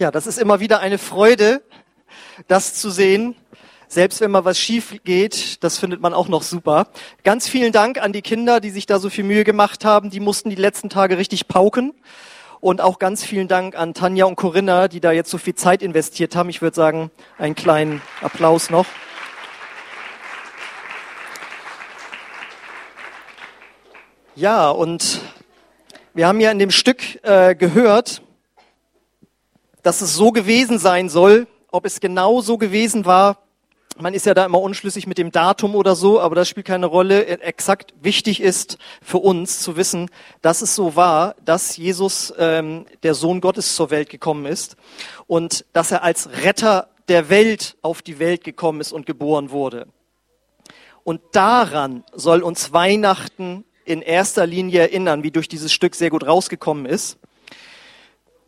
Ja, das ist immer wieder eine Freude, das zu sehen. Selbst wenn mal was schief geht, das findet man auch noch super. Ganz vielen Dank an die Kinder, die sich da so viel Mühe gemacht haben. Die mussten die letzten Tage richtig pauken. Und auch ganz vielen Dank an Tanja und Corinna, die da jetzt so viel Zeit investiert haben. Ich würde sagen, einen kleinen Applaus noch. Ja, und wir haben ja in dem Stück äh, gehört, dass es so gewesen sein soll. Ob es genau so gewesen war, man ist ja da immer unschlüssig mit dem Datum oder so, aber das spielt keine Rolle. Exakt wichtig ist für uns zu wissen, dass es so war, dass Jesus, ähm, der Sohn Gottes, zur Welt gekommen ist und dass er als Retter der Welt auf die Welt gekommen ist und geboren wurde. Und daran soll uns Weihnachten in erster Linie erinnern, wie durch dieses Stück sehr gut rausgekommen ist.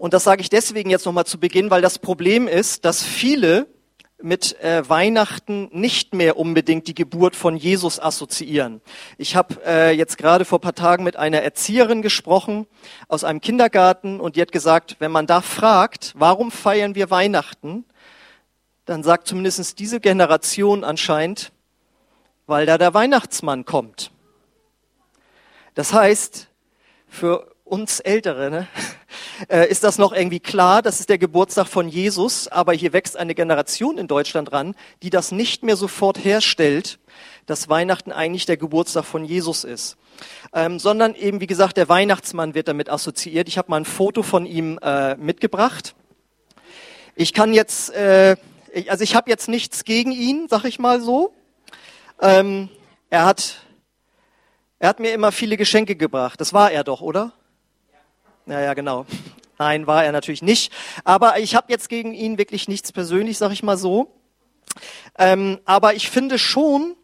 Und das sage ich deswegen jetzt nochmal zu Beginn, weil das Problem ist, dass viele mit äh, Weihnachten nicht mehr unbedingt die Geburt von Jesus assoziieren. Ich habe äh, jetzt gerade vor paar Tagen mit einer Erzieherin gesprochen aus einem Kindergarten und die hat gesagt, wenn man da fragt, warum feiern wir Weihnachten, dann sagt zumindest diese Generation anscheinend, weil da der Weihnachtsmann kommt. Das heißt, für uns Ältere ne, äh, ist das noch irgendwie klar, das ist der Geburtstag von Jesus, aber hier wächst eine Generation in Deutschland ran, die das nicht mehr sofort herstellt, dass Weihnachten eigentlich der Geburtstag von Jesus ist. Ähm, sondern eben, wie gesagt, der Weihnachtsmann wird damit assoziiert. Ich habe mal ein Foto von ihm äh, mitgebracht. Ich kann jetzt, äh, also ich habe jetzt nichts gegen ihn, sag ich mal so. Ähm, er hat, er hat mir immer viele Geschenke gebracht. Das war er doch, oder? Ja, ja, genau. Nein, war er natürlich nicht. Aber ich habe jetzt gegen ihn wirklich nichts persönlich, sag ich mal so. Ähm, aber ich finde schon,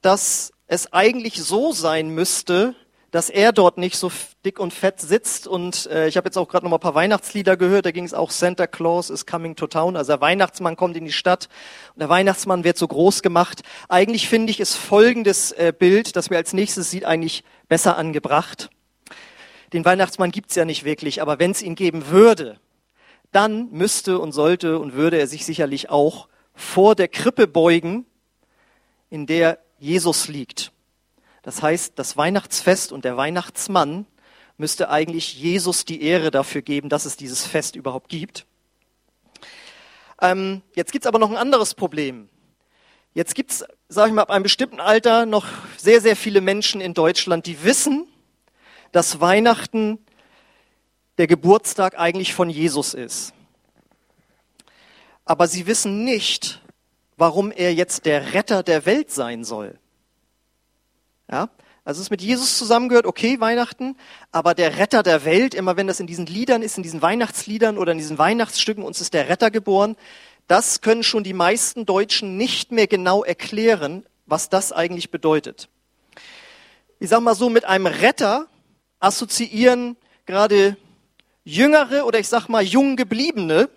dass es eigentlich so sein müsste, dass er dort nicht so dick und fett sitzt. Und äh, ich habe jetzt auch gerade noch mal ein paar Weihnachtslieder gehört. Da ging es auch Santa Claus is coming to town. Also der Weihnachtsmann kommt in die Stadt und der Weihnachtsmann wird so groß gemacht. Eigentlich finde ich es folgendes äh, Bild, das wir als nächstes sieht, eigentlich besser angebracht. Den Weihnachtsmann gibt's ja nicht wirklich, aber wenn es ihn geben würde, dann müsste und sollte und würde er sich sicherlich auch vor der Krippe beugen, in der Jesus liegt. Das heißt, das Weihnachtsfest und der Weihnachtsmann müsste eigentlich Jesus die Ehre dafür geben, dass es dieses Fest überhaupt gibt. Ähm, jetzt gibt's aber noch ein anderes Problem. Jetzt gibt's, sage ich mal, ab einem bestimmten Alter noch sehr, sehr viele Menschen in Deutschland, die wissen, dass Weihnachten der Geburtstag eigentlich von Jesus ist. Aber sie wissen nicht, warum er jetzt der Retter der Welt sein soll. Ja? Also es ist mit Jesus zusammengehört, okay, Weihnachten, aber der Retter der Welt, immer wenn das in diesen Liedern ist, in diesen Weihnachtsliedern oder in diesen Weihnachtsstücken, uns ist der Retter geboren, das können schon die meisten Deutschen nicht mehr genau erklären, was das eigentlich bedeutet. Ich sag mal so, mit einem Retter assoziieren gerade jüngere oder ich sag mal jung gebliebene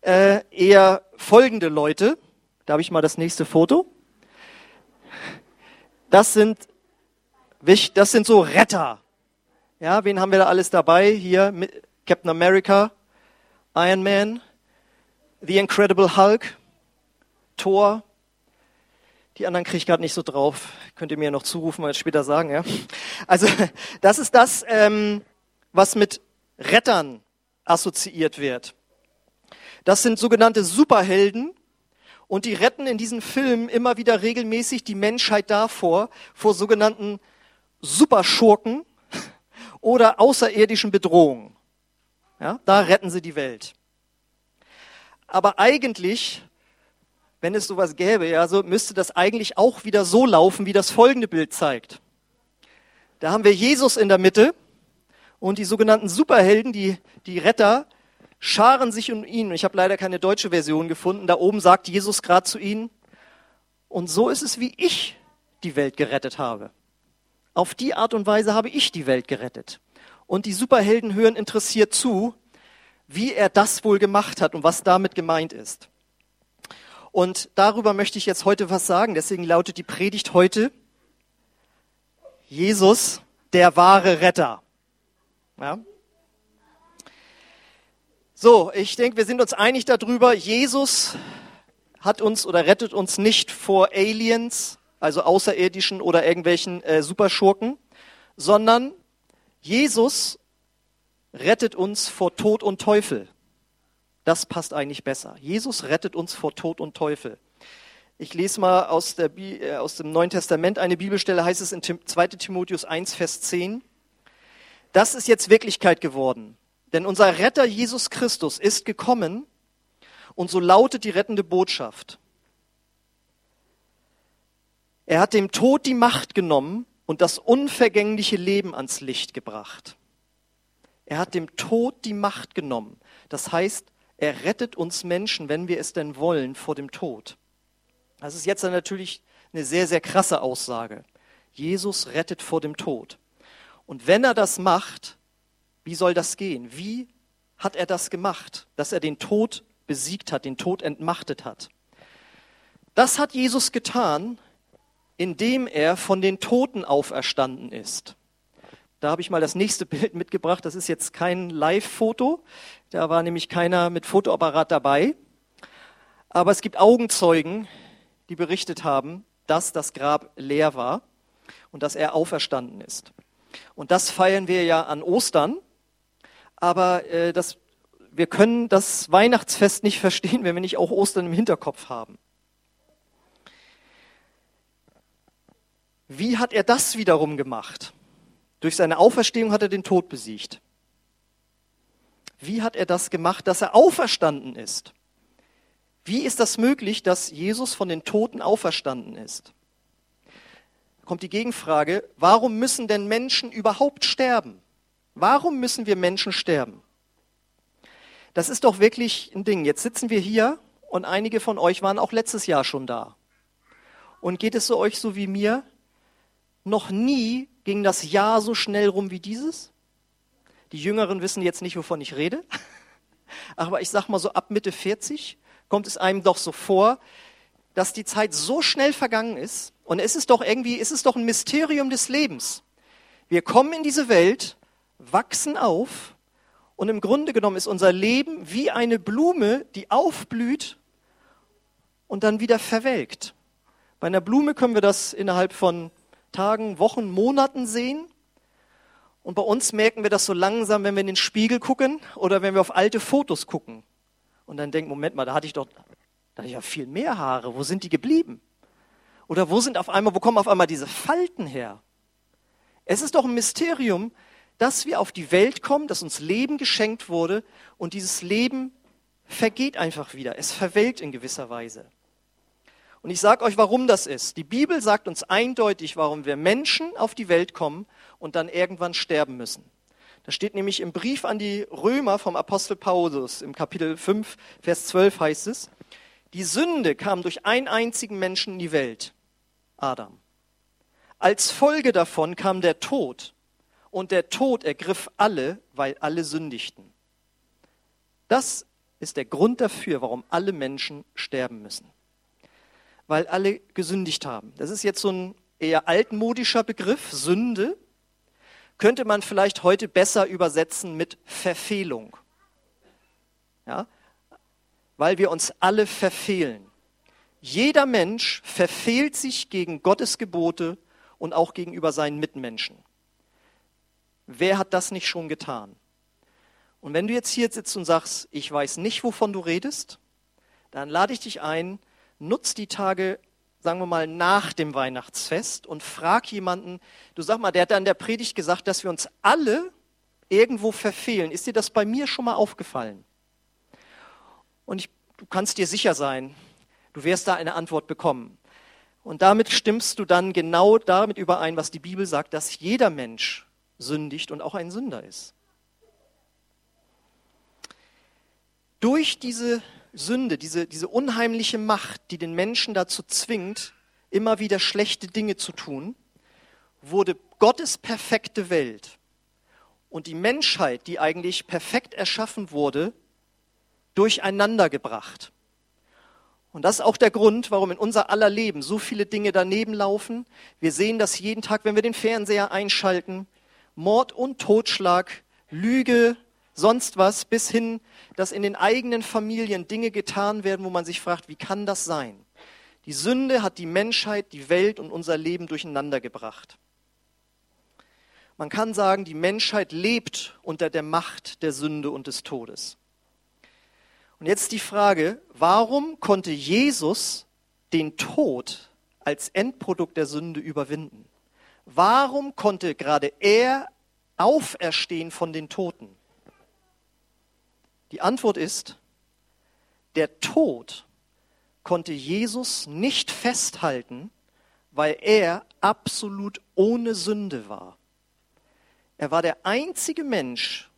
äh, eher folgende Leute. Da habe ich mal das nächste Foto. Das sind, das sind so Retter. Ja, wen haben wir da alles dabei? Hier Captain America, Iron Man, The Incredible Hulk, Thor, die anderen kriege ich gerade nicht so drauf. Könnt ihr mir noch zurufen, mal später sagen. Ja? Also das ist das, ähm, was mit Rettern assoziiert wird. Das sind sogenannte Superhelden und die retten in diesen Filmen immer wieder regelmäßig die Menschheit davor, vor sogenannten Superschurken oder außerirdischen Bedrohungen. Ja, da retten sie die Welt. Aber eigentlich wenn es sowas gäbe, ja, so müsste das eigentlich auch wieder so laufen, wie das folgende Bild zeigt. Da haben wir Jesus in der Mitte und die sogenannten Superhelden, die, die Retter, scharen sich um ihn. Ich habe leider keine deutsche Version gefunden. Da oben sagt Jesus gerade zu ihnen, und so ist es, wie ich die Welt gerettet habe. Auf die Art und Weise habe ich die Welt gerettet. Und die Superhelden hören interessiert zu, wie er das wohl gemacht hat und was damit gemeint ist. Und darüber möchte ich jetzt heute was sagen. Deswegen lautet die Predigt heute Jesus, der wahre Retter. Ja? So, ich denke, wir sind uns einig darüber, Jesus hat uns oder rettet uns nicht vor Aliens, also Außerirdischen oder irgendwelchen äh, Superschurken, sondern Jesus rettet uns vor Tod und Teufel. Das passt eigentlich besser. Jesus rettet uns vor Tod und Teufel. Ich lese mal aus, der, äh, aus dem Neuen Testament eine Bibelstelle, heißt es in 2 Timotheus 1, Vers 10. Das ist jetzt Wirklichkeit geworden. Denn unser Retter Jesus Christus ist gekommen und so lautet die rettende Botschaft. Er hat dem Tod die Macht genommen und das unvergängliche Leben ans Licht gebracht. Er hat dem Tod die Macht genommen. Das heißt, er rettet uns Menschen, wenn wir es denn wollen, vor dem Tod. Das ist jetzt natürlich eine sehr, sehr krasse Aussage. Jesus rettet vor dem Tod. Und wenn er das macht, wie soll das gehen? Wie hat er das gemacht, dass er den Tod besiegt hat, den Tod entmachtet hat? Das hat Jesus getan, indem er von den Toten auferstanden ist. Da habe ich mal das nächste Bild mitgebracht. Das ist jetzt kein Live-Foto. Da war nämlich keiner mit Fotoapparat dabei. Aber es gibt Augenzeugen, die berichtet haben, dass das Grab leer war und dass er auferstanden ist. Und das feiern wir ja an Ostern aber äh, das, wir können das Weihnachtsfest nicht verstehen, wenn wir nicht auch Ostern im Hinterkopf haben. Wie hat er das wiederum gemacht? Durch seine Auferstehung hat er den Tod besiegt. Wie hat er das gemacht, dass er auferstanden ist? Wie ist das möglich, dass Jesus von den Toten auferstanden ist? Kommt die Gegenfrage, warum müssen denn Menschen überhaupt sterben? Warum müssen wir Menschen sterben? Das ist doch wirklich ein Ding. Jetzt sitzen wir hier und einige von euch waren auch letztes Jahr schon da. Und geht es so euch so wie mir? Noch nie ging das Jahr so schnell rum wie dieses. Die Jüngeren wissen jetzt nicht, wovon ich rede. Aber ich sag mal so ab Mitte 40 kommt es einem doch so vor, dass die Zeit so schnell vergangen ist. Und es ist doch irgendwie, es ist doch ein Mysterium des Lebens. Wir kommen in diese Welt wachsen auf und im Grunde genommen ist unser Leben wie eine Blume, die aufblüht und dann wieder verwelkt. Bei einer Blume können wir das innerhalb von Tagen, Wochen, Monaten sehen. Und bei uns merken wir das so langsam, wenn wir in den Spiegel gucken oder wenn wir auf alte Fotos gucken. Und dann denken, Moment mal, da hatte ich doch, da hatte ich ja viel mehr Haare. Wo sind die geblieben? Oder wo sind auf einmal, wo kommen auf einmal diese Falten her? Es ist doch ein Mysterium, dass wir auf die Welt kommen, dass uns Leben geschenkt wurde und dieses Leben vergeht einfach wieder. Es verwelkt in gewisser Weise. Und ich sage euch, warum das ist. Die Bibel sagt uns eindeutig, warum wir Menschen auf die Welt kommen und dann irgendwann sterben müssen. Das steht nämlich im Brief an die Römer vom Apostel Paulus. Im Kapitel 5, Vers 12 heißt es, die Sünde kam durch einen einzigen Menschen in die Welt, Adam. Als Folge davon kam der Tod und der Tod ergriff alle, weil alle sündigten. Das ist der Grund dafür, warum alle Menschen sterben müssen. Weil alle gesündigt haben. Das ist jetzt so ein eher altmodischer Begriff, Sünde. Könnte man vielleicht heute besser übersetzen mit Verfehlung. Ja? Weil wir uns alle verfehlen. Jeder Mensch verfehlt sich gegen Gottes Gebote und auch gegenüber seinen Mitmenschen. Wer hat das nicht schon getan? Und wenn du jetzt hier sitzt und sagst, ich weiß nicht, wovon du redest, dann lade ich dich ein, nutz die Tage, sagen wir mal, nach dem Weihnachtsfest und frag jemanden, du sag mal, der hat da in der Predigt gesagt, dass wir uns alle irgendwo verfehlen. Ist dir das bei mir schon mal aufgefallen? Und ich, du kannst dir sicher sein, du wirst da eine Antwort bekommen. Und damit stimmst du dann genau damit überein, was die Bibel sagt, dass jeder Mensch sündigt und auch ein Sünder ist. Durch diese Sünde, diese, diese unheimliche Macht, die den Menschen dazu zwingt, immer wieder schlechte Dinge zu tun, wurde Gottes perfekte Welt und die Menschheit, die eigentlich perfekt erschaffen wurde, durcheinander gebracht. Und das ist auch der Grund, warum in unser aller Leben so viele Dinge daneben laufen. Wir sehen das jeden Tag, wenn wir den Fernseher einschalten. Mord und Totschlag, Lüge, sonst was, bis hin, dass in den eigenen Familien Dinge getan werden, wo man sich fragt, wie kann das sein? Die Sünde hat die Menschheit, die Welt und unser Leben durcheinander gebracht. Man kann sagen, die Menschheit lebt unter der Macht der Sünde und des Todes. Und jetzt die Frage, warum konnte Jesus den Tod als Endprodukt der Sünde überwinden? Warum konnte gerade er auferstehen von den Toten? Die Antwort ist, der Tod konnte Jesus nicht festhalten, weil er absolut ohne Sünde war. Er war der einzige Mensch,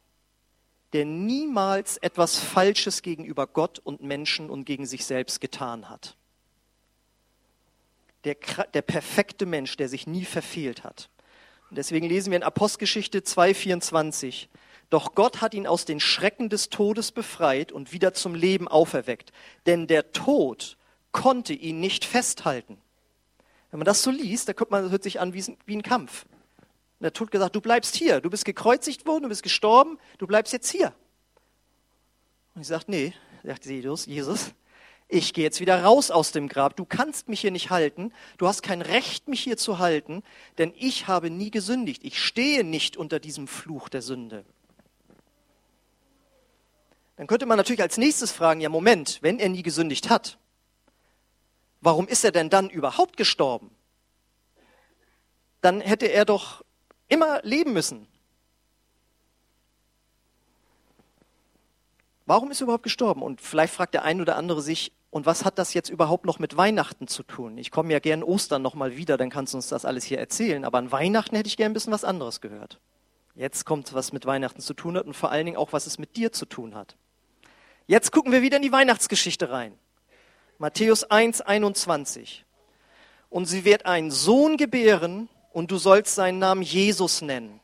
der niemals etwas Falsches gegenüber Gott und Menschen und gegen sich selbst getan hat. Der, der perfekte Mensch, der sich nie verfehlt hat. Und deswegen lesen wir in Apostelgeschichte 2,24. Doch Gott hat ihn aus den Schrecken des Todes befreit und wieder zum Leben auferweckt. Denn der Tod konnte ihn nicht festhalten. Wenn man das so liest, da kommt man, das hört sich an wie, wie ein Kampf. Und der Tod gesagt, du bleibst hier, du bist gekreuzigt worden, du bist gestorben, du bleibst jetzt hier. Und ich sagte, nee, sagt Jesus, Jesus, ich gehe jetzt wieder raus aus dem Grab. Du kannst mich hier nicht halten. Du hast kein Recht, mich hier zu halten, denn ich habe nie gesündigt. Ich stehe nicht unter diesem Fluch der Sünde. Dann könnte man natürlich als nächstes fragen, ja Moment, wenn er nie gesündigt hat, warum ist er denn dann überhaupt gestorben? Dann hätte er doch immer leben müssen. Warum ist er überhaupt gestorben? Und vielleicht fragt der ein oder andere sich, und was hat das jetzt überhaupt noch mit Weihnachten zu tun? Ich komme ja gern Ostern nochmal wieder, dann kannst du uns das alles hier erzählen. Aber an Weihnachten hätte ich gern ein bisschen was anderes gehört. Jetzt kommt, was mit Weihnachten zu tun hat und vor allen Dingen auch, was es mit dir zu tun hat. Jetzt gucken wir wieder in die Weihnachtsgeschichte rein. Matthäus 1, 21. Und sie wird einen Sohn gebären und du sollst seinen Namen Jesus nennen,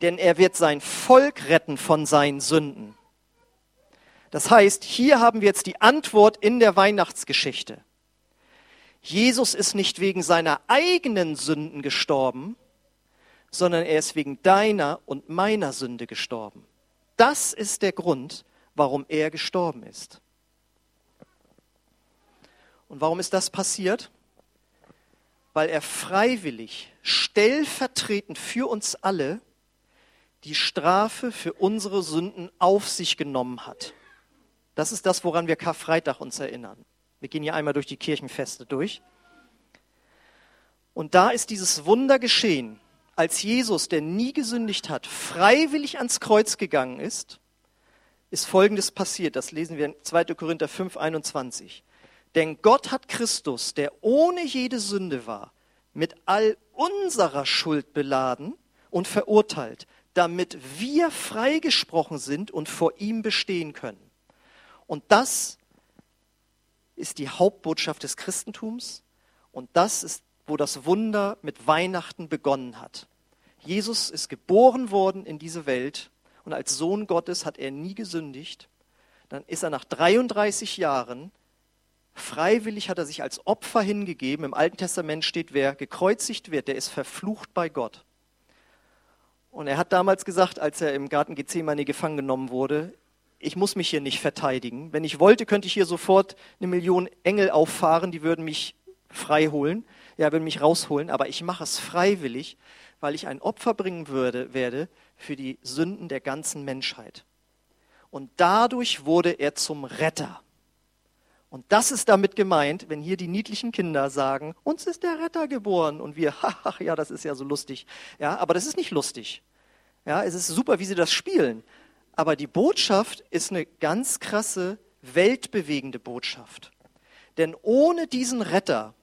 denn er wird sein Volk retten von seinen Sünden. Das heißt, hier haben wir jetzt die Antwort in der Weihnachtsgeschichte. Jesus ist nicht wegen seiner eigenen Sünden gestorben, sondern er ist wegen deiner und meiner Sünde gestorben. Das ist der Grund, warum er gestorben ist. Und warum ist das passiert? weil er freiwillig, stellvertretend für uns alle, die Strafe für unsere Sünden auf sich genommen hat. Das ist das, woran wir Karfreitag uns erinnern. Wir gehen hier einmal durch die Kirchenfeste durch. Und da ist dieses Wunder geschehen, als Jesus, der nie gesündigt hat, freiwillig ans Kreuz gegangen ist, ist Folgendes passiert. Das lesen wir in 2. Korinther 5, 21. Denn Gott hat Christus, der ohne jede Sünde war, mit all unserer Schuld beladen und verurteilt, damit wir freigesprochen sind und vor ihm bestehen können. Und das ist die Hauptbotschaft des Christentums und das ist, wo das Wunder mit Weihnachten begonnen hat. Jesus ist geboren worden in diese Welt und als Sohn Gottes hat er nie gesündigt. Dann ist er nach 33 Jahren Freiwillig hat er sich als Opfer hingegeben. Im Alten Testament steht, wer gekreuzigt wird, der ist verflucht bei Gott. Und er hat damals gesagt, als er im Garten Gethsemane gefangen genommen wurde, ich muss mich hier nicht verteidigen. Wenn ich wollte, könnte ich hier sofort eine Million Engel auffahren, die würden mich frei holen, ja, würden mich rausholen, aber ich mache es freiwillig, weil ich ein Opfer bringen würde, werde für die Sünden der ganzen Menschheit. Und dadurch wurde er zum Retter. Und das ist damit gemeint, wenn hier die niedlichen Kinder sagen, uns ist der Retter geboren und wir, ach ja, das ist ja so lustig. Ja, aber das ist nicht lustig. Ja, es ist super, wie sie das spielen. Aber die Botschaft ist eine ganz krasse, weltbewegende Botschaft. Denn ohne diesen Retter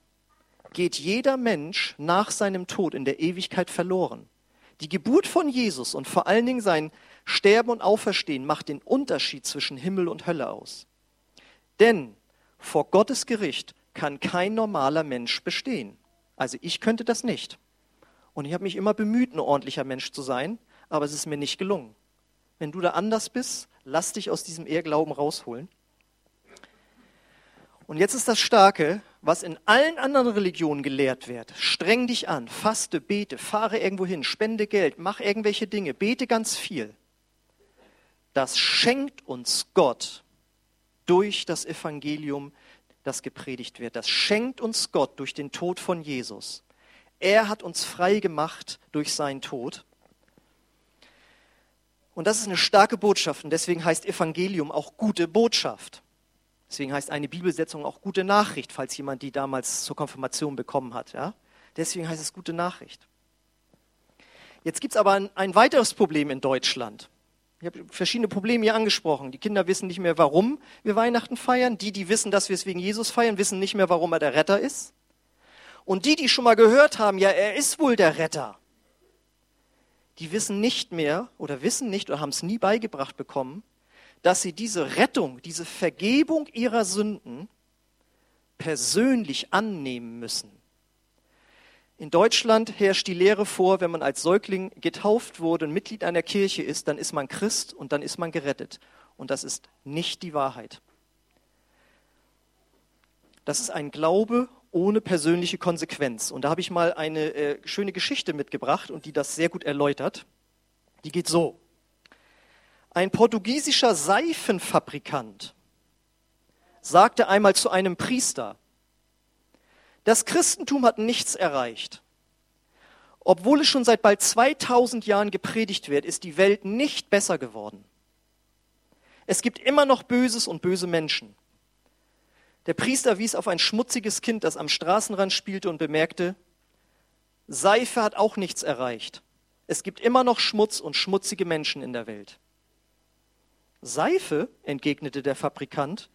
geht jeder Mensch nach seinem Tod in der Ewigkeit verloren. Die Geburt von Jesus und vor allen Dingen sein Sterben und Auferstehen macht den Unterschied zwischen Himmel und Hölle aus. Denn vor Gottes Gericht kann kein normaler Mensch bestehen. Also ich könnte das nicht. Und ich habe mich immer bemüht, ein ordentlicher Mensch zu sein, aber es ist mir nicht gelungen. Wenn du da anders bist, lass dich aus diesem Ehrglauben rausholen. Und jetzt ist das Starke, was in allen anderen Religionen gelehrt wird. Streng dich an, faste, bete, fahre irgendwo hin, spende Geld, mach irgendwelche Dinge, bete ganz viel. das schenkt uns Gott durch das Evangelium, das gepredigt wird. Das schenkt uns Gott durch den Tod von Jesus. Er hat uns frei gemacht durch seinen Tod. Und das ist eine starke Botschaft und deswegen heißt Evangelium auch gute Botschaft. Deswegen heißt eine Bibelsetzung auch gute Nachricht, falls jemand die damals zur Konfirmation bekommen hat. Ja? Deswegen heißt es gute Nachricht. Jetzt gibt es aber ein, ein weiteres Problem in Deutschland. Ich habe verschiedene Probleme hier angesprochen. Die Kinder wissen nicht mehr, warum wir Weihnachten feiern. Die, die wissen, dass wir es wegen Jesus feiern, wissen nicht mehr, warum er der Retter ist. Und die, die schon mal gehört haben, ja, er ist wohl der Retter, die wissen nicht mehr oder wissen nicht oder haben es nie beigebracht bekommen, dass sie diese Rettung, diese Vergebung ihrer Sünden persönlich annehmen müssen. In Deutschland herrscht die Lehre vor, wenn man als Säugling getauft wurde und Mitglied einer Kirche ist, dann ist man Christ und dann ist man gerettet. Und das ist nicht die Wahrheit. Das ist ein Glaube ohne persönliche Konsequenz. Und da habe ich mal eine äh, schöne Geschichte mitgebracht und die das sehr gut erläutert. Die geht so. Ein portugiesischer Seifenfabrikant sagte einmal zu einem Priester, das Christentum hat nichts erreicht. Obwohl es schon seit bald 2000 Jahren gepredigt wird, ist die Welt nicht besser geworden. Es gibt immer noch Böses und böse Menschen. Der Priester wies auf ein schmutziges Kind, das am Straßenrand spielte und bemerkte, Seife hat auch nichts erreicht. Es gibt immer noch Schmutz und schmutzige Menschen in der Welt. Seife, entgegnete der Fabrikant,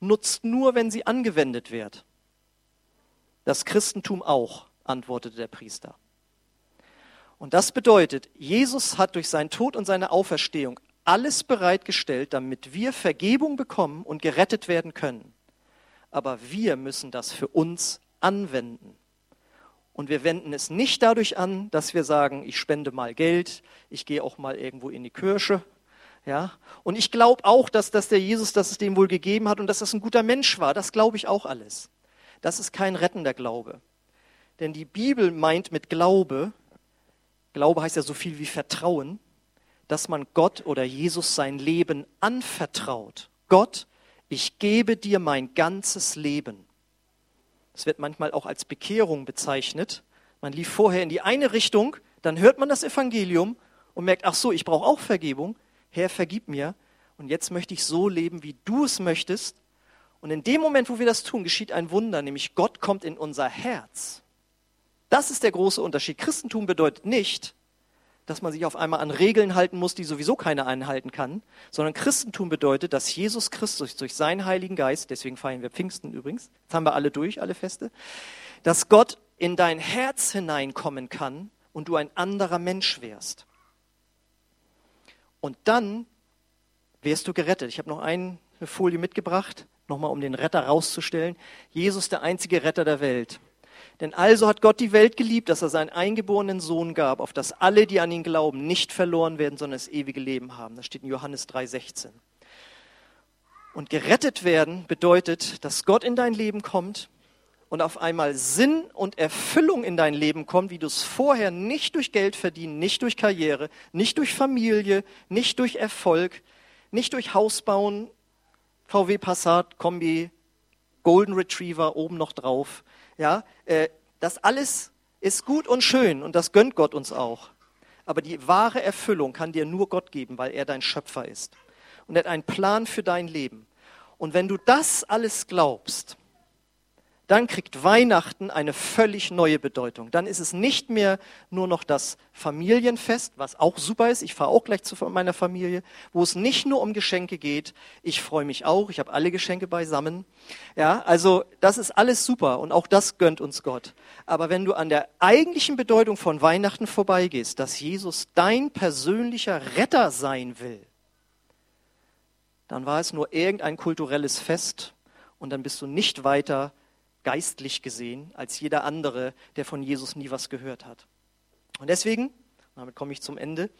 nutzt nur, wenn sie angewendet wird. Das Christentum auch, antwortete der Priester. Und das bedeutet, Jesus hat durch seinen Tod und seine Auferstehung alles bereitgestellt, damit wir Vergebung bekommen und gerettet werden können aber wir müssen das für uns anwenden. Und wir wenden es nicht dadurch an, dass wir sagen, ich spende mal Geld, ich gehe auch mal irgendwo in die Kirche. Ja? Und ich glaube auch, dass, dass der Jesus dass es dem wohl gegeben hat und dass das ein guter Mensch war. Das glaube ich auch alles. Das ist kein rettender Glaube. Denn die Bibel meint mit Glaube, Glaube heißt ja so viel wie Vertrauen, dass man Gott oder Jesus sein Leben anvertraut. Gott ich gebe dir mein ganzes Leben. Das wird manchmal auch als Bekehrung bezeichnet. Man lief vorher in die eine Richtung, dann hört man das Evangelium und merkt, ach so, ich brauche auch Vergebung. Herr, vergib mir. Und jetzt möchte ich so leben, wie du es möchtest. Und in dem Moment, wo wir das tun, geschieht ein Wunder, nämlich Gott kommt in unser Herz. Das ist der große Unterschied. Christentum bedeutet nicht, dass man sich auf einmal an Regeln halten muss, die sowieso keiner einhalten kann, sondern Christentum bedeutet, dass Jesus Christus durch seinen Heiligen Geist, deswegen feiern wir Pfingsten übrigens, jetzt haben wir alle durch, alle Feste, dass Gott in dein Herz hineinkommen kann und du ein anderer Mensch wärst. Und dann wärst du gerettet. Ich habe noch eine Folie mitgebracht, nochmal um den Retter rauszustellen. Jesus, der einzige Retter der Welt. Denn also hat Gott die Welt geliebt, dass er seinen eingeborenen Sohn gab, auf dass alle, die an ihn glauben, nicht verloren werden, sondern das ewige Leben haben. Das steht in Johannes 3,16. Und gerettet werden bedeutet, dass Gott in dein Leben kommt und auf einmal Sinn und Erfüllung in dein Leben kommt, wie du es vorher nicht durch Geld verdienen, nicht durch Karriere, nicht durch Familie, nicht durch Erfolg, nicht durch Haus bauen, VW Passat, Kombi, Golden Retriever oben noch drauf, ja, äh, das alles ist gut und schön und das gönnt Gott uns auch. Aber die wahre Erfüllung kann dir nur Gott geben, weil er dein Schöpfer ist. Und er hat einen Plan für dein Leben. Und wenn du das alles glaubst, dann kriegt Weihnachten eine völlig neue Bedeutung. Dann ist es nicht mehr nur noch das Familienfest, was auch super ist. Ich fahre auch gleich zu meiner Familie, wo es nicht nur um Geschenke geht. Ich freue mich auch. Ich habe alle Geschenke beisammen. Ja, also das ist alles super und auch das gönnt uns Gott. Aber wenn du an der eigentlichen Bedeutung von Weihnachten vorbeigehst, dass Jesus dein persönlicher Retter sein will, dann war es nur irgendein kulturelles Fest und dann bist du nicht weiter geistlich gesehen als jeder andere, der von Jesus nie was gehört hat. Und deswegen, damit komme ich zum Ende,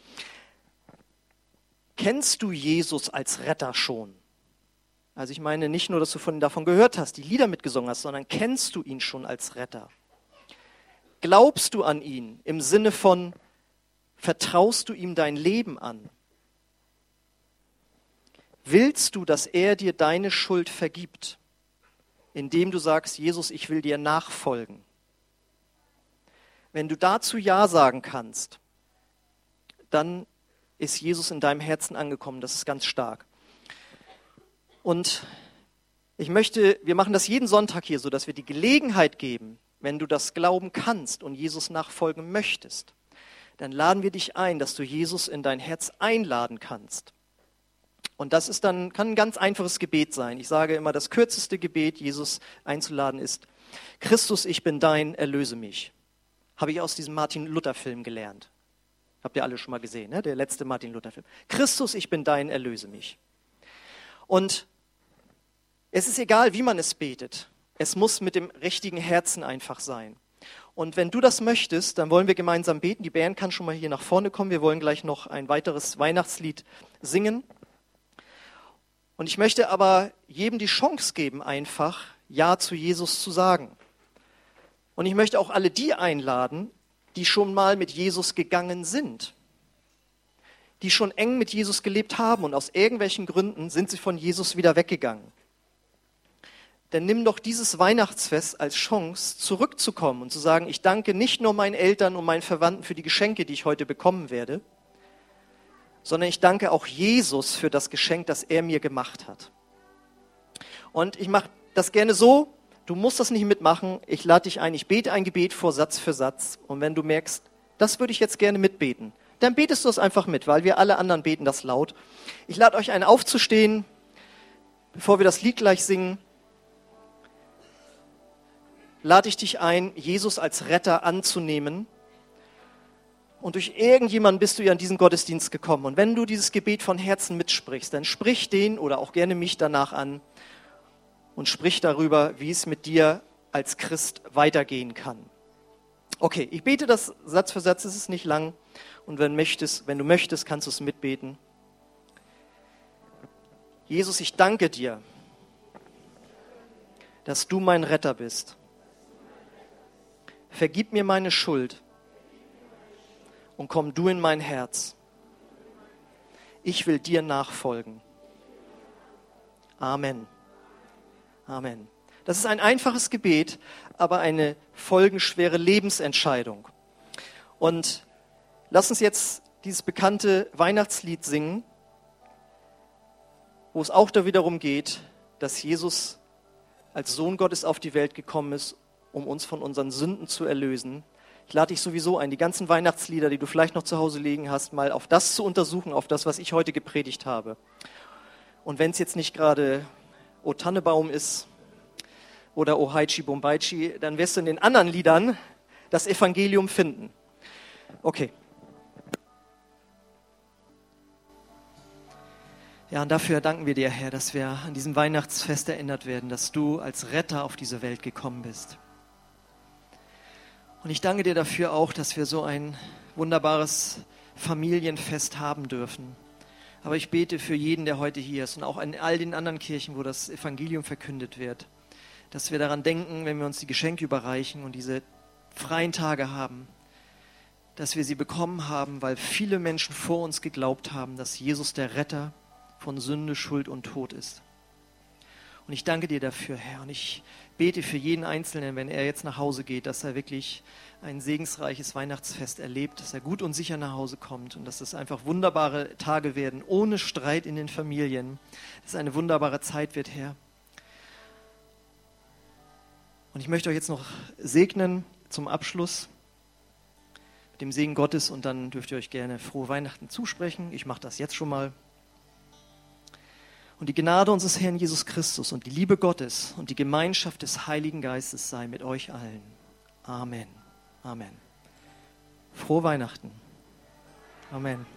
kennst du Jesus als Retter schon? Also ich meine nicht nur, dass du von, davon gehört hast, die Lieder mitgesungen hast, sondern kennst du ihn schon als Retter? Glaubst du an ihn im Sinne von, vertraust du ihm dein Leben an? Willst du, dass er dir deine Schuld vergibt, indem du sagst, Jesus, ich will dir nachfolgen? Wenn du dazu Ja sagen kannst, dann ist Jesus in deinem Herzen angekommen. Das ist ganz stark. Und ich möchte, wir machen das jeden Sonntag hier so, dass wir die Gelegenheit geben, wenn du das glauben kannst und Jesus nachfolgen möchtest, dann laden wir dich ein, dass du Jesus in dein Herz einladen kannst. Und das ist dann, kann ein ganz einfaches Gebet sein. Ich sage immer, das kürzeste Gebet, Jesus einzuladen, ist, Christus, ich bin dein, erlöse mich. Habe ich aus diesem Martin Luther-Film gelernt. Habt ihr alle schon mal gesehen, ne? der letzte Martin Luther-Film. Christus, ich bin dein, erlöse mich. Und es ist egal, wie man es betet. Es muss mit dem richtigen Herzen einfach sein. Und wenn du das möchtest, dann wollen wir gemeinsam beten. Die Band kann schon mal hier nach vorne kommen. Wir wollen gleich noch ein weiteres Weihnachtslied singen. Und ich möchte aber jedem die Chance geben, einfach Ja zu Jesus zu sagen. Und ich möchte auch alle die einladen, die schon mal mit Jesus gegangen sind, die schon eng mit Jesus gelebt haben und aus irgendwelchen Gründen sind sie von Jesus wieder weggegangen. Denn nimm doch dieses Weihnachtsfest als Chance, zurückzukommen und zu sagen, ich danke nicht nur meinen Eltern und meinen Verwandten für die Geschenke, die ich heute bekommen werde, sondern ich danke auch Jesus für das Geschenk, das er mir gemacht hat. Und ich mache das gerne so, du musst das nicht mitmachen, ich lade dich ein, ich bete ein Gebet vor Satz für Satz. Und wenn du merkst, das würde ich jetzt gerne mitbeten, dann betest du es einfach mit, weil wir alle anderen beten das laut. Ich lade euch ein, aufzustehen, bevor wir das Lied gleich singen. Lade ich dich ein, Jesus als Retter anzunehmen und durch irgendjemanden bist du ja in diesen Gottesdienst gekommen. Und wenn du dieses Gebet von Herzen mitsprichst, dann sprich den oder auch gerne mich danach an und sprich darüber, wie es mit dir als Christ weitergehen kann. Okay, ich bete das Satz für Satz, es ist nicht lang. Und wenn, möchtest, wenn du möchtest, kannst du es mitbeten. Jesus, ich danke dir, dass du mein Retter bist. Vergib mir meine Schuld und komm du in mein Herz. Ich will dir nachfolgen. Amen. Amen. Das ist ein einfaches Gebet, aber eine folgenschwere Lebensentscheidung. Und lass uns jetzt dieses bekannte Weihnachtslied singen, wo es auch da wiederum geht, dass Jesus als Sohn Gottes auf die Welt gekommen ist, um uns von unseren Sünden zu erlösen ich lade dich sowieso ein, die ganzen Weihnachtslieder, die du vielleicht noch zu Hause liegen hast, mal auf das zu untersuchen, auf das, was ich heute gepredigt habe. Und wenn es jetzt nicht gerade O Tannebaum ist oder O Haichi Bombaichi, dann wirst du in den anderen Liedern das Evangelium finden. Okay. Ja, und dafür danken wir dir, Herr, dass wir an diesem Weihnachtsfest erinnert werden, dass du als Retter auf diese Welt gekommen bist. Und ich danke dir dafür auch, dass wir so ein wunderbares Familienfest haben dürfen. Aber ich bete für jeden, der heute hier ist und auch in all den anderen Kirchen, wo das Evangelium verkündet wird, dass wir daran denken, wenn wir uns die Geschenke überreichen und diese freien Tage haben, dass wir sie bekommen haben, weil viele Menschen vor uns geglaubt haben, dass Jesus der Retter von Sünde, Schuld und Tod ist. Und ich danke dir dafür, Herr. Und ich bete für jeden Einzelnen, wenn er jetzt nach Hause geht, dass er wirklich ein segensreiches Weihnachtsfest erlebt, dass er gut und sicher nach Hause kommt und dass es einfach wunderbare Tage werden, ohne Streit in den Familien. Dass es eine wunderbare Zeit wird, Herr. Und ich möchte euch jetzt noch segnen zum Abschluss mit dem Segen Gottes und dann dürft ihr euch gerne frohe Weihnachten zusprechen. Ich mache das jetzt schon mal. Und die Gnade unseres Herrn Jesus Christus und die Liebe Gottes und die Gemeinschaft des Heiligen Geistes sei mit euch allen. Amen. Amen. Frohe Weihnachten. Amen.